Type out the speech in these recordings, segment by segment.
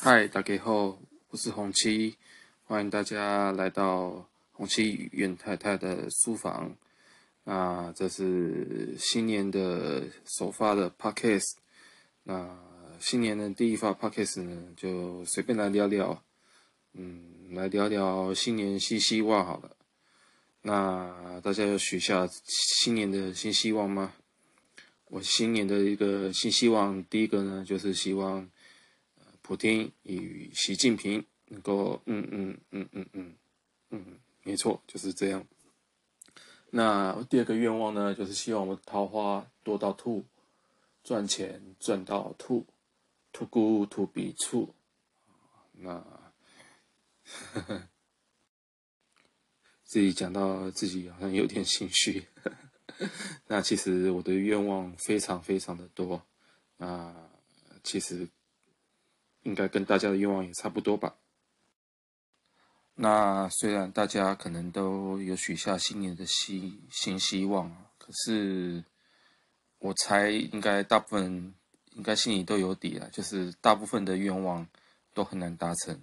嗨，大家好，我是红七，欢迎大家来到红七与袁太太的书房。那这是新年的首发的 podcast。那新年的第一发 podcast 呢，就随便来聊聊，嗯，来聊聊新年新希望好了。那大家要许下新年的新希望吗？我新年的一个新希望，第一个呢，就是希望。普丁与习近平能够，嗯嗯嗯嗯嗯嗯，没错，就是这样。那第二个愿望呢，就是希望我桃花多到吐，赚钱赚到吐，too good to be true。那呵呵自己讲到自己好像有点心虚。那其实我的愿望非常非常的多。那其实。应该跟大家的愿望也差不多吧。那虽然大家可能都有许下新年的希新希望，可是我猜应该大部分应该心里都有底了，就是大部分的愿望都很难达成。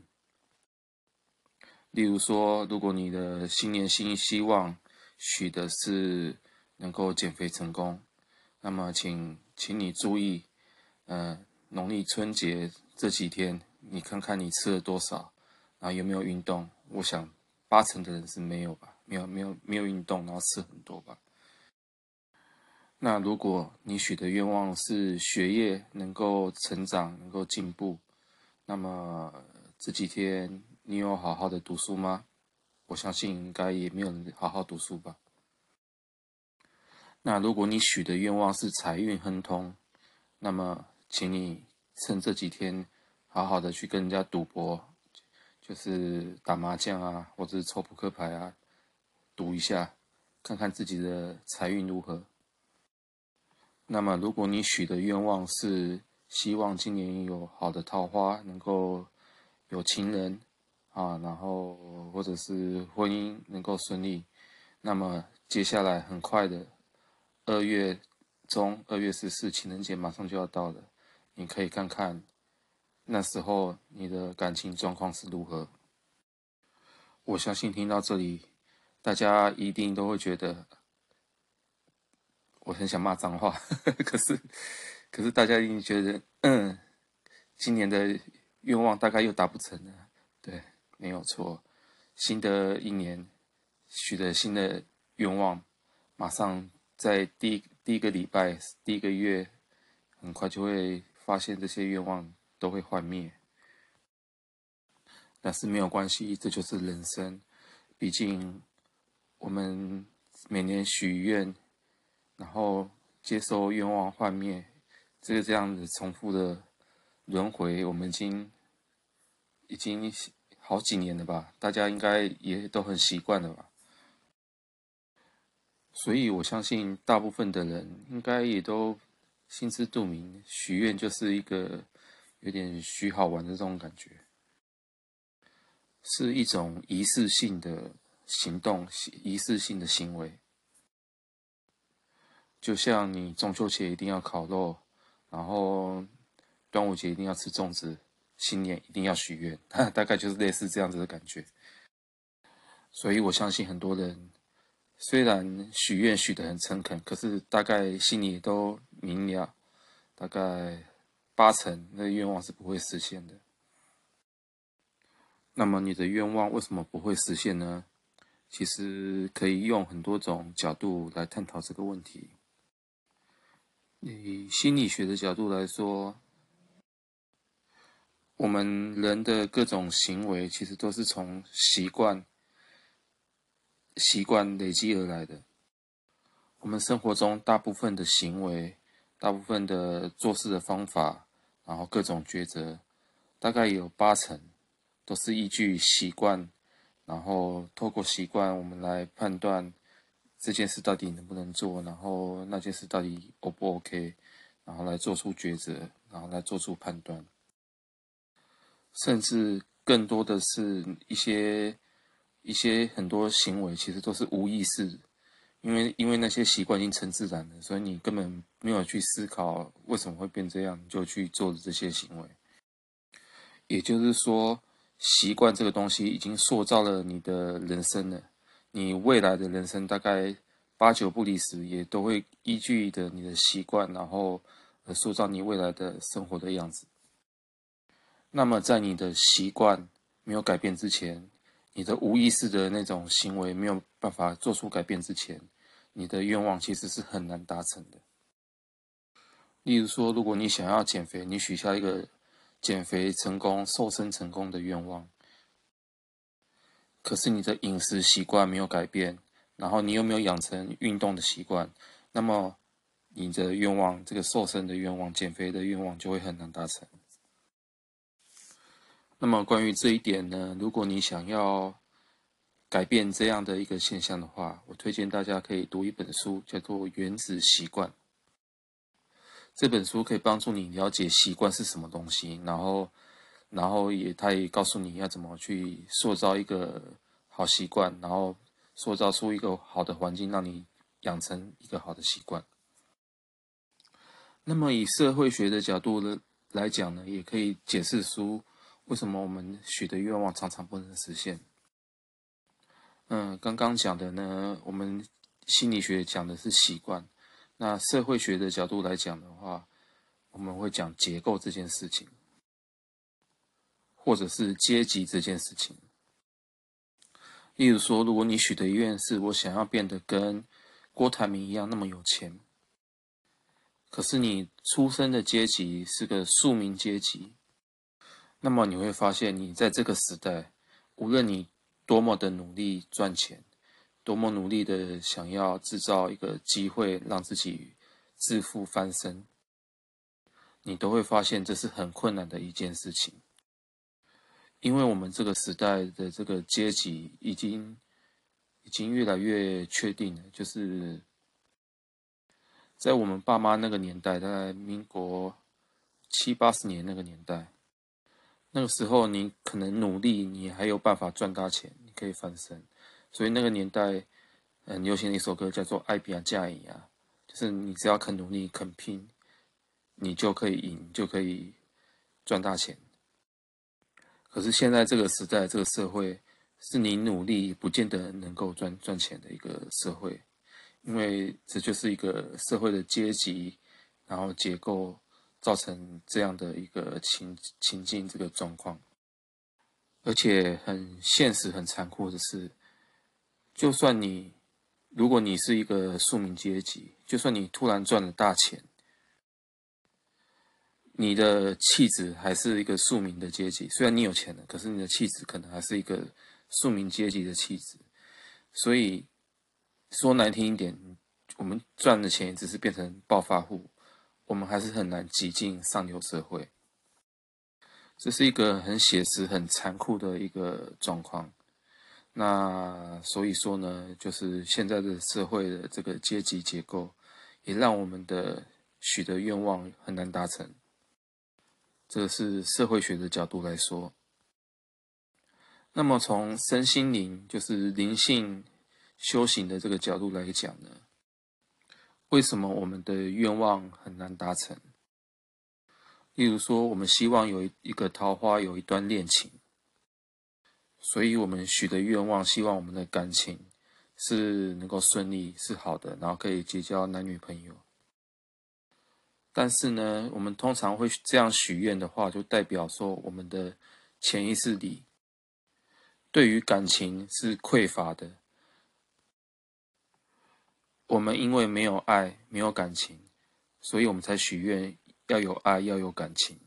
例如说，如果你的新年新希望许的是能够减肥成功，那么请请你注意，呃，农历春节。这几天你看看你吃了多少，然后有没有运动？我想八成的人是没有吧，没有没有没有运动，然后吃很多吧。那如果你许的愿望是学业能够成长，能够进步，那么这几天你有好好的读书吗？我相信应该也没有人好好读书吧。那如果你许的愿望是财运亨通，那么请你。趁这几天，好好的去跟人家赌博，就是打麻将啊，或者是抽扑克牌啊，赌一下，看看自己的财运如何。那么，如果你许的愿望是希望今年有好的桃花，能够有情人啊，然后或者是婚姻能够顺利，那么接下来很快的二月中，二月十四情人节马上就要到了。你可以看看那时候你的感情状况是如何。我相信听到这里，大家一定都会觉得我很想骂脏话，可是，可是大家一定觉得，嗯，今年的愿望大概又达不成了。对，没有错，新的一年许的新的愿望，马上在第第一个礼拜、第一个月，很快就会。发现这些愿望都会幻灭，但是没有关系，这就是人生。毕竟我们每年许愿，然后接受愿望幻灭，这个这样子重复的轮回，我们已经已经好几年了吧？大家应该也都很习惯了吧？所以我相信大部分的人应该也都。心知肚明，许愿就是一个有点许好玩的这种感觉，是一种仪式性的行动，仪式性的行为。就像你中秋节一定要烤肉，然后端午节一定要吃粽子，新年一定要许愿，大概就是类似这样子的感觉。所以我相信很多人。虽然许愿许得很诚恳，可是大概心里都明了，大概八成那个愿望是不会实现的。那么你的愿望为什么不会实现呢？其实可以用很多种角度来探讨这个问题。以心理学的角度来说，我们人的各种行为其实都是从习惯。习惯累积而来的，我们生活中大部分的行为，大部分的做事的方法，然后各种抉择，大概有八成都是依据习惯，然后透过习惯，我们来判断这件事到底能不能做，然后那件事到底 O 不 OK，然后来做出抉择，然后来做出判断，甚至更多的是一些。一些很多行为其实都是无意识，因为因为那些习惯已经成自然了，所以你根本没有去思考为什么会变这样，就去做这些行为。也就是说，习惯这个东西已经塑造了你的人生了。你未来的人生大概八九不离十，也都会依据着你的习惯，然后塑造你未来的生活的样子。那么，在你的习惯没有改变之前，你的无意识的那种行为没有办法做出改变之前，你的愿望其实是很难达成的。例如说，如果你想要减肥，你许下一个减肥成功、瘦身成功的愿望。可是你的饮食习惯没有改变，然后你又没有养成运动的习惯，那么你的愿望，这个瘦身的愿望、减肥的愿望就会很难达成。那么关于这一点呢，如果你想要改变这样的一个现象的话，我推荐大家可以读一本书，叫做《原子习惯》。这本书可以帮助你了解习惯是什么东西，然后。然后也，他也告诉你要怎么去塑造一个好习惯，然后塑造出一个好的环境，让你养成一个好的习惯。那么以社会学的角度呢来讲呢，也可以解释出为什么我们许的愿望常常不能实现。嗯，刚刚讲的呢，我们心理学讲的是习惯，那社会学的角度来讲的话，我们会讲结构这件事情。或者是阶级这件事情，例如说，如果你许的愿是我想要变得跟郭台铭一样那么有钱，可是你出生的阶级是个庶民阶级，那么你会发现，你在这个时代，无论你多么的努力赚钱，多么努力的想要制造一个机会让自己致富翻身，你都会发现这是很困难的一件事情。因为我们这个时代的这个阶级已经已经越来越确定了，就是在我们爸妈那个年代，在民国七八十年那个年代，那个时候你可能努力，你还有办法赚大钱，你可以翻身。所以那个年代很流行的一首歌叫做《爱拼才赢》啊，就是你只要肯努力、肯拼，你就可以赢，就可以赚大钱。可是现在这个时代，这个社会是你努力不见得能够赚赚钱的一个社会，因为这就是一个社会的阶级，然后结构造成这样的一个情情境这个状况。而且很现实、很残酷的是，就算你如果你是一个庶民阶级，就算你突然赚了大钱。你的气质还是一个庶民的阶级，虽然你有钱了，可是你的气质可能还是一个庶民阶级的气质。所以说难听一点，我们赚的钱只是变成暴发户，我们还是很难挤进上流社会。这是一个很写实、很残酷的一个状况。那所以说呢，就是现在的社会的这个阶级结构，也让我们的许的愿望很难达成。这是社会学的角度来说，那么从身心灵，就是灵性修行的这个角度来讲呢，为什么我们的愿望很难达成？例如说，我们希望有一个桃花，有一段恋情，所以我们许的愿望，希望我们的感情是能够顺利，是好的，然后可以结交男女朋友。但是呢，我们通常会这样许愿的话，就代表说我们的潜意识里对于感情是匮乏的。我们因为没有爱，没有感情，所以我们才许愿要有爱，要有感情。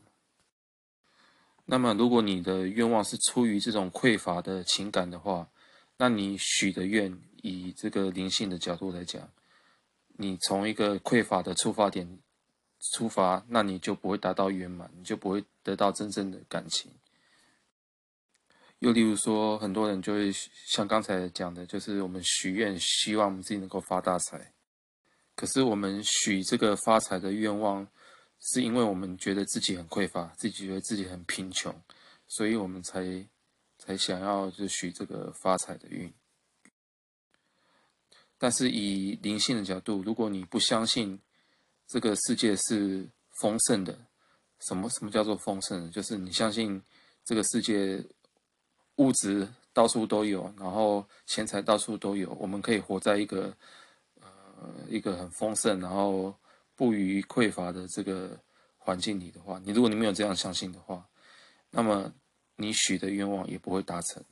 那么，如果你的愿望是出于这种匮乏的情感的话，那你许的愿，以这个灵性的角度来讲，你从一个匮乏的出发点。出发，那你就不会达到圆满，你就不会得到真正的感情。又例如说，很多人就会像刚才讲的，就是我们许愿，希望我们自己能够发大财。可是我们许这个发财的愿望，是因为我们觉得自己很匮乏，自己觉得自己很贫穷，所以我们才才想要就许这个发财的愿。但是以灵性的角度，如果你不相信，这个世界是丰盛的，什么什么叫做丰盛？就是你相信这个世界物质到处都有，然后钱财到处都有，我们可以活在一个呃一个很丰盛，然后不于匮乏的这个环境里的话，你如果你没有这样相信的话，那么你许的愿望也不会达成，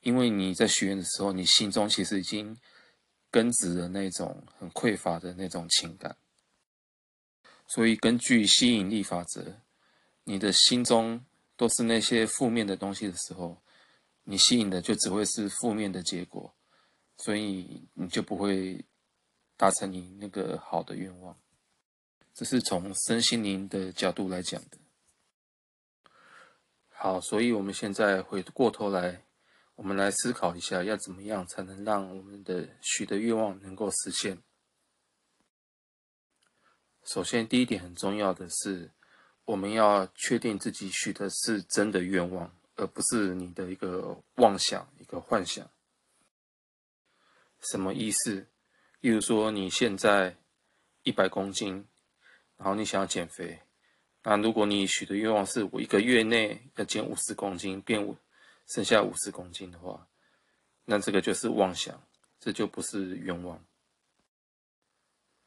因为你在许愿的时候，你心中其实已经根植了那种很匮乏的那种情感。所以，根据吸引力法则，你的心中都是那些负面的东西的时候，你吸引的就只会是负面的结果，所以你就不会达成你那个好的愿望。这是从身心灵的角度来讲的。好，所以我们现在回过头来，我们来思考一下，要怎么样才能让我们的许的愿望能够实现。首先，第一点很重要的是，我们要确定自己许的是真的愿望，而不是你的一个妄想、一个幻想。什么意思？例如说，你现在一百公斤，然后你想要减肥，那如果你许的愿望是我一个月内要减五十公斤，变五剩下五十公斤的话，那这个就是妄想，这就不是愿望。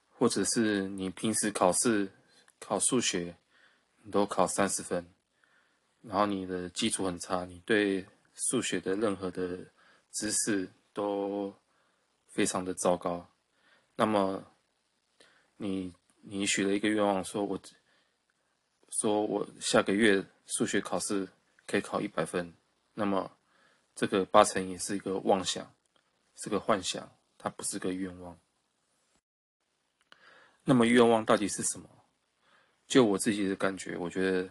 或者是你平时考试考数学，你都考三十分，然后你的基础很差，你对数学的任何的知识都非常的糟糕。那么你你许了一个愿望，说我说我下个月数学考试可以考一百分，那么这个八成也是一个妄想，是个幻想，它不是个愿望。那么愿望到底是什么？就我自己的感觉，我觉得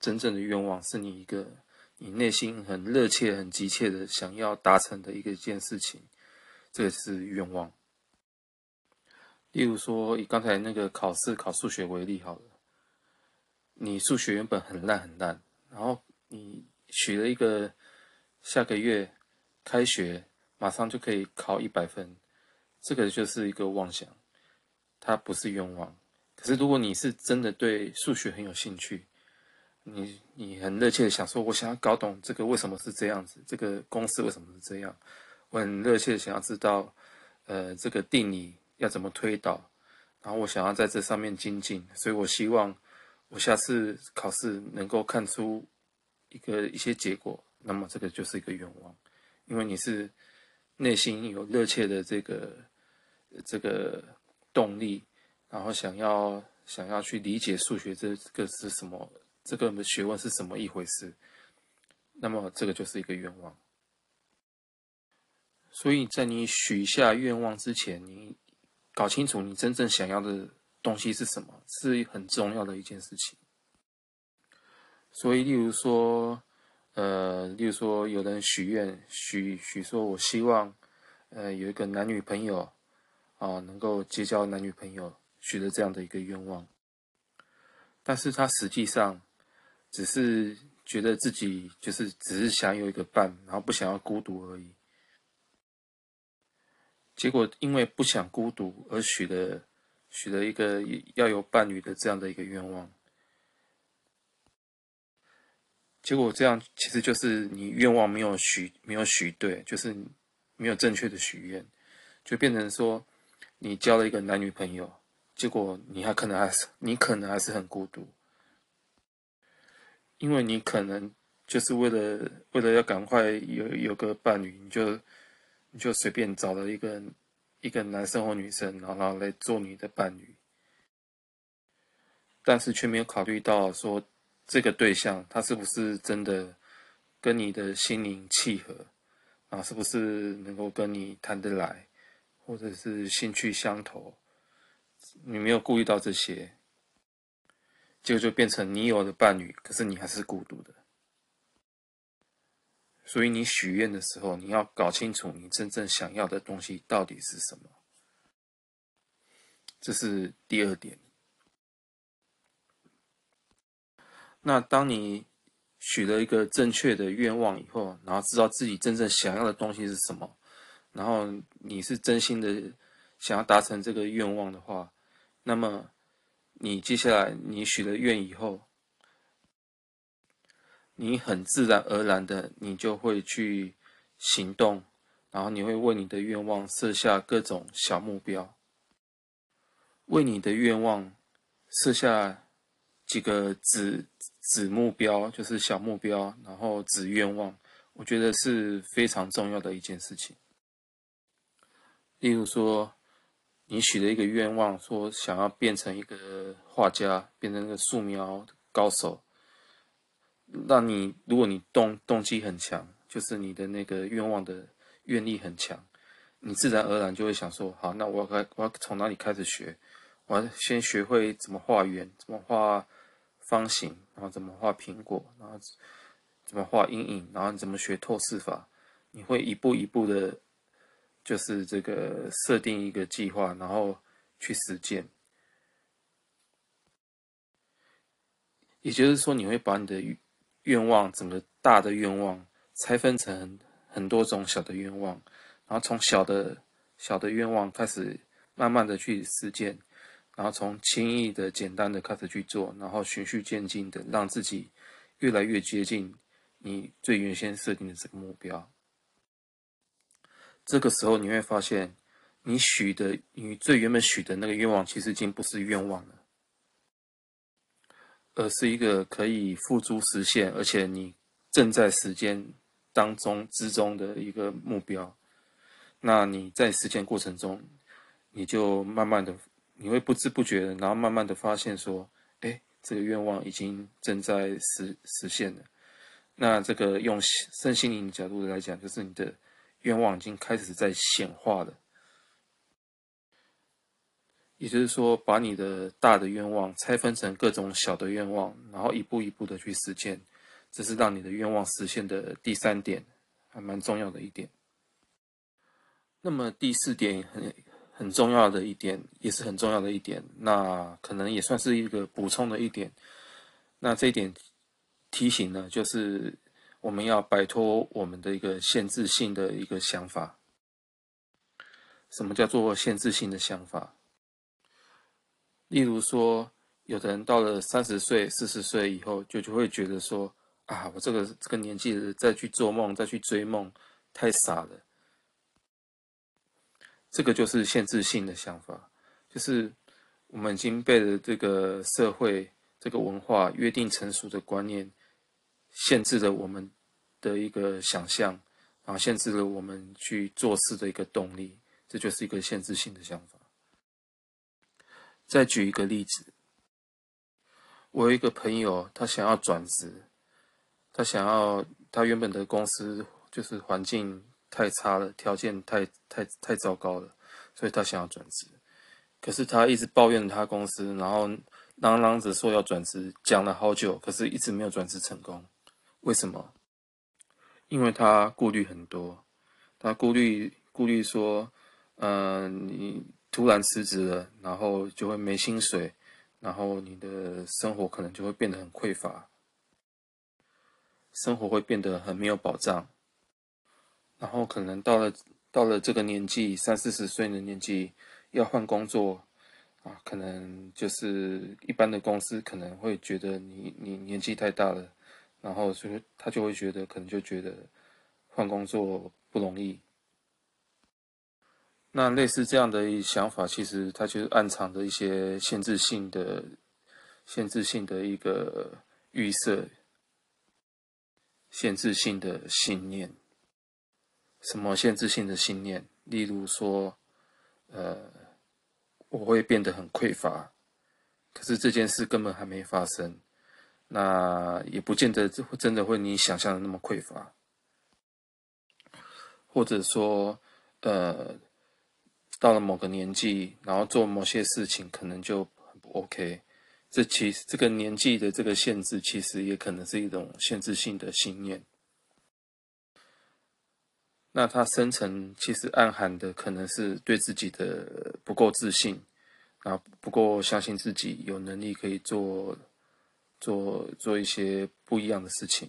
真正的愿望是你一个你内心很热切、很急切的想要达成的一个一件事情，这个是愿望。例如说，以刚才那个考试考数学为例好了，你数学原本很烂很烂，然后你许了一个下个月开学马上就可以考一百分，这个就是一个妄想。它不是愿望，可是如果你是真的对数学很有兴趣，你你很热切的想说，我想要搞懂这个为什么是这样子，这个公式为什么是这样，我很热切的想要知道，呃，这个定理要怎么推导，然后我想要在这上面精进，所以我希望我下次考试能够看出一个一些结果，那么这个就是一个愿望，因为你是内心有热切的这个这个。动力，然后想要想要去理解数学这个是什么，这个学问是什么一回事，那么这个就是一个愿望。所以在你许下愿望之前，你搞清楚你真正想要的东西是什么，是很重要的一件事情。所以，例如说，呃，例如说，有人许愿，许许说，我希望，呃，有一个男女朋友。啊，能够结交男女朋友，许了这样的一个愿望，但是他实际上只是觉得自己就是只是想有一个伴，然后不想要孤独而已。结果因为不想孤独而许的许了一个要有伴侣的这样的一个愿望，结果这样其实就是你愿望没有许没有许对，就是没有正确的许愿，就变成说。你交了一个男女朋友，结果你还可能还是你可能还是很孤独，因为你可能就是为了为了要赶快有有个伴侣，你就你就随便找了一个一个男生或女生，然后来做你的伴侣，但是却没有考虑到说这个对象他是不是真的跟你的心灵契合啊，是不是能够跟你谈得来。或者是兴趣相投，你没有顾虑到这些，结果就变成你有了伴侣，可是你还是孤独的。所以你许愿的时候，你要搞清楚你真正想要的东西到底是什么。这是第二点。那当你许了一个正确的愿望以后，然后知道自己真正想要的东西是什么。然后你是真心的想要达成这个愿望的话，那么你接下来你许了愿以后，你很自然而然的，你就会去行动，然后你会为你的愿望设下各种小目标，为你的愿望设下几个子子目标，就是小目标，然后子愿望，我觉得是非常重要的一件事情。例如说，你许了一个愿望，说想要变成一个画家，变成一个素描高手。那你如果你动动机很强，就是你的那个愿望的愿力很强，你自然而然就会想说：好，那我要开，我要从哪里开始学？我要先学会怎么画圆，怎么画方形，然后怎么画苹果，然后怎么画阴影，然后你怎么学透视法？你会一步一步的。就是这个设定一个计划，然后去实践。也就是说，你会把你的愿望，整个大的愿望拆分成很多种小的愿望，然后从小的小的愿望开始，慢慢的去实践，然后从轻易的、简单的开始去做，然后循序渐进的让自己越来越接近你最原先设定的这个目标。这个时候你会发现，你许的你最原本许的那个愿望，其实已经不是愿望了，而是一个可以付诸实现，而且你正在时间当中之中的一个目标。那你在实践过程中，你就慢慢的，你会不知不觉的，然后慢慢的发现说，哎，这个愿望已经正在实实现了。那这个用身心灵角度来讲，就是你的。愿望已经开始在显化了，也就是说，把你的大的愿望拆分成各种小的愿望，然后一步一步的去实现，这是让你的愿望实现的第三点，还蛮重要的一点。那么第四点很很重要的一点，也是很重要的一点，那可能也算是一个补充的一点。那这一点提醒呢，就是。我们要摆脱我们的一个限制性的一个想法。什么叫做限制性的想法？例如说，有的人到了三十岁、四十岁以后，就就会觉得说：“啊，我这个这个年纪再去做梦、再去追梦，太傻了。”这个就是限制性的想法，就是我们已经被了这个社会、这个文化约定成熟的观念。限制了我们的一个想象，然后限制了我们去做事的一个动力，这就是一个限制性的想法。再举一个例子，我有一个朋友，他想要转职，他想要他原本的公司就是环境太差了，条件太太太糟糕了，所以他想要转职。可是他一直抱怨他公司，然后嚷嚷着说要转职，讲了好久，可是一直没有转职成功。为什么？因为他顾虑很多，他顾虑顾虑说，嗯、呃，你突然辞职了，然后就会没薪水，然后你的生活可能就会变得很匮乏，生活会变得很没有保障，然后可能到了到了这个年纪，三四十岁的年纪，要换工作，啊，可能就是一般的公司可能会觉得你你年纪太大了。然后，所以他就会觉得，可能就觉得换工作不容易。那类似这样的一想法，其实它就是暗藏着一些限制性的、限制性的一个预设、限制性的信念。什么限制性的信念？例如说，呃，我会变得很匮乏，可是这件事根本还没发生。那也不见得真的会你想象的那么匮乏，或者说，呃，到了某个年纪，然后做某些事情可能就很不 OK。这其实这个年纪的这个限制，其实也可能是一种限制性的信念。那它深层其实暗含的可能是对自己的不够自信，然后不够相信自己有能力可以做。做做一些不一样的事情，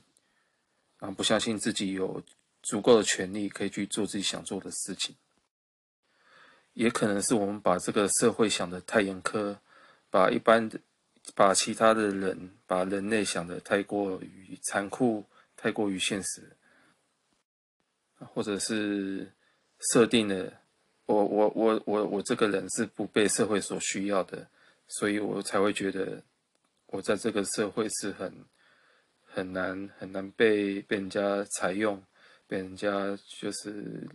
然后不相信自己有足够的权利可以去做自己想做的事情，也可能是我们把这个社会想得太严苛，把一般的把其他的人把人类想得太过于残酷，太过于现实，或者是设定了我我我我我这个人是不被社会所需要的，所以我才会觉得我在这个社会是很很难很难被被人家采用，被人家就是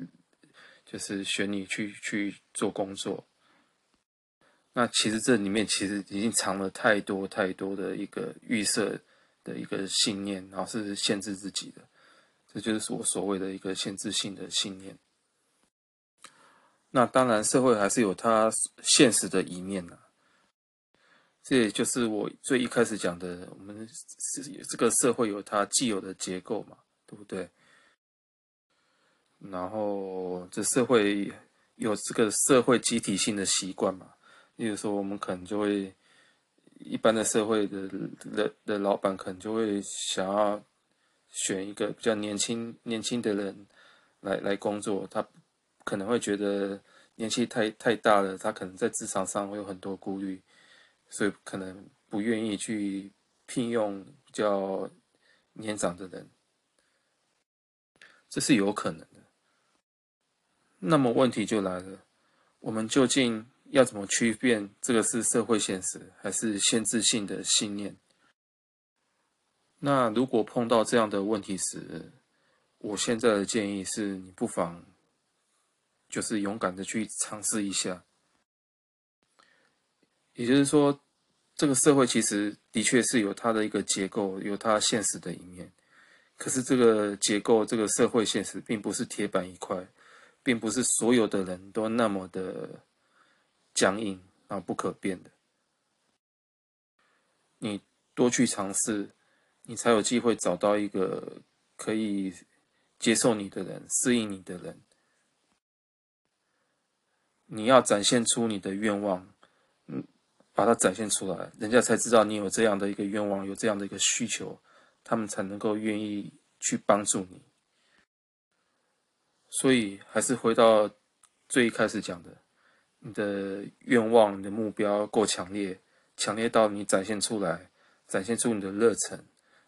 就是选你去去做工作。那其实这里面其实已经藏了太多太多的一个预设的一个信念，然后是限制自己的，这就是我所谓的一个限制性的信念。那当然，社会还是有它现实的一面呐。这也就是我最一开始讲的，我们是这个社会有它既有的结构嘛，对不对？然后这社会有这个社会集体性的习惯嘛。例如说，我们可能就会一般的社会的的的老板，可能就会想要选一个比较年轻年轻的人来来工作。他可能会觉得年纪太太大了，他可能在职场上会有很多顾虑，所以可能不愿意去聘用比较年长的人。这是有可能的。那么问题就来了，我们究竟？要怎么区辨这个是社会现实还是限制性的信念？那如果碰到这样的问题时，我现在的建议是你不妨就是勇敢的去尝试一下。也就是说，这个社会其实的确是有它的一个结构，有它现实的一面。可是这个结构，这个社会现实并不是铁板一块，并不是所有的人都那么的。僵硬啊，不可变的。你多去尝试，你才有机会找到一个可以接受你的人，适应你的人。你要展现出你的愿望，把它展现出来，人家才知道你有这样的一个愿望，有这样的一个需求，他们才能够愿意去帮助你。所以，还是回到最一开始讲的。你的愿望、你的目标够强烈，强烈到你展现出来，展现出你的热忱，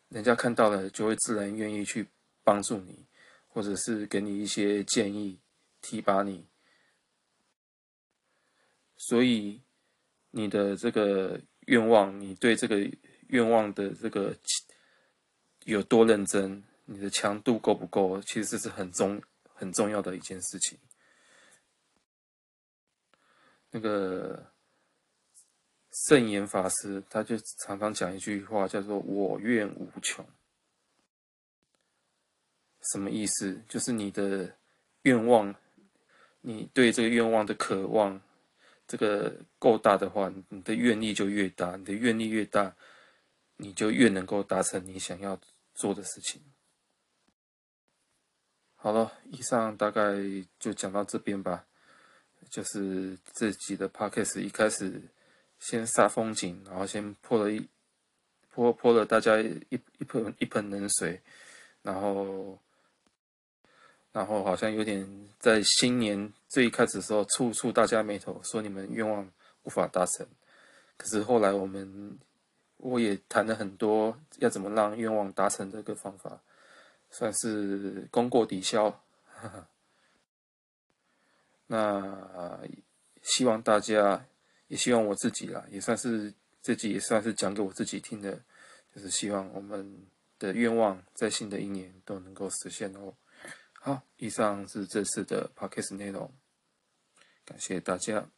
人家看到了就会自然愿意去帮助你，或者是给你一些建议，提拔你。所以你的这个愿望，你对这个愿望的这个有多认真，你的强度够不够，其实这是很重很重要的一件事情。那个圣严法师，他就常常讲一句话，叫做“我愿无穷”。什么意思？就是你的愿望，你对这个愿望的渴望，这个够大的话，你的愿力就越大。你的愿力越大，你就越能够达成你想要做的事情。好了，以上大概就讲到这边吧。就是这集的 podcast 一开始先煞风景，然后先泼了一泼泼了大家一一盆一盆冷水，然后然后好像有点在新年最开始的时候触触大家眉头，说你们愿望无法达成。可是后来我们我也谈了很多要怎么让愿望达成这个方法，算是功过抵消。那希望大家，也希望我自己啦，也算是自己也算是讲给我自己听的，就是希望我们的愿望在新的一年都能够实现哦。好，以上是这次的 podcast 内容，感谢大家。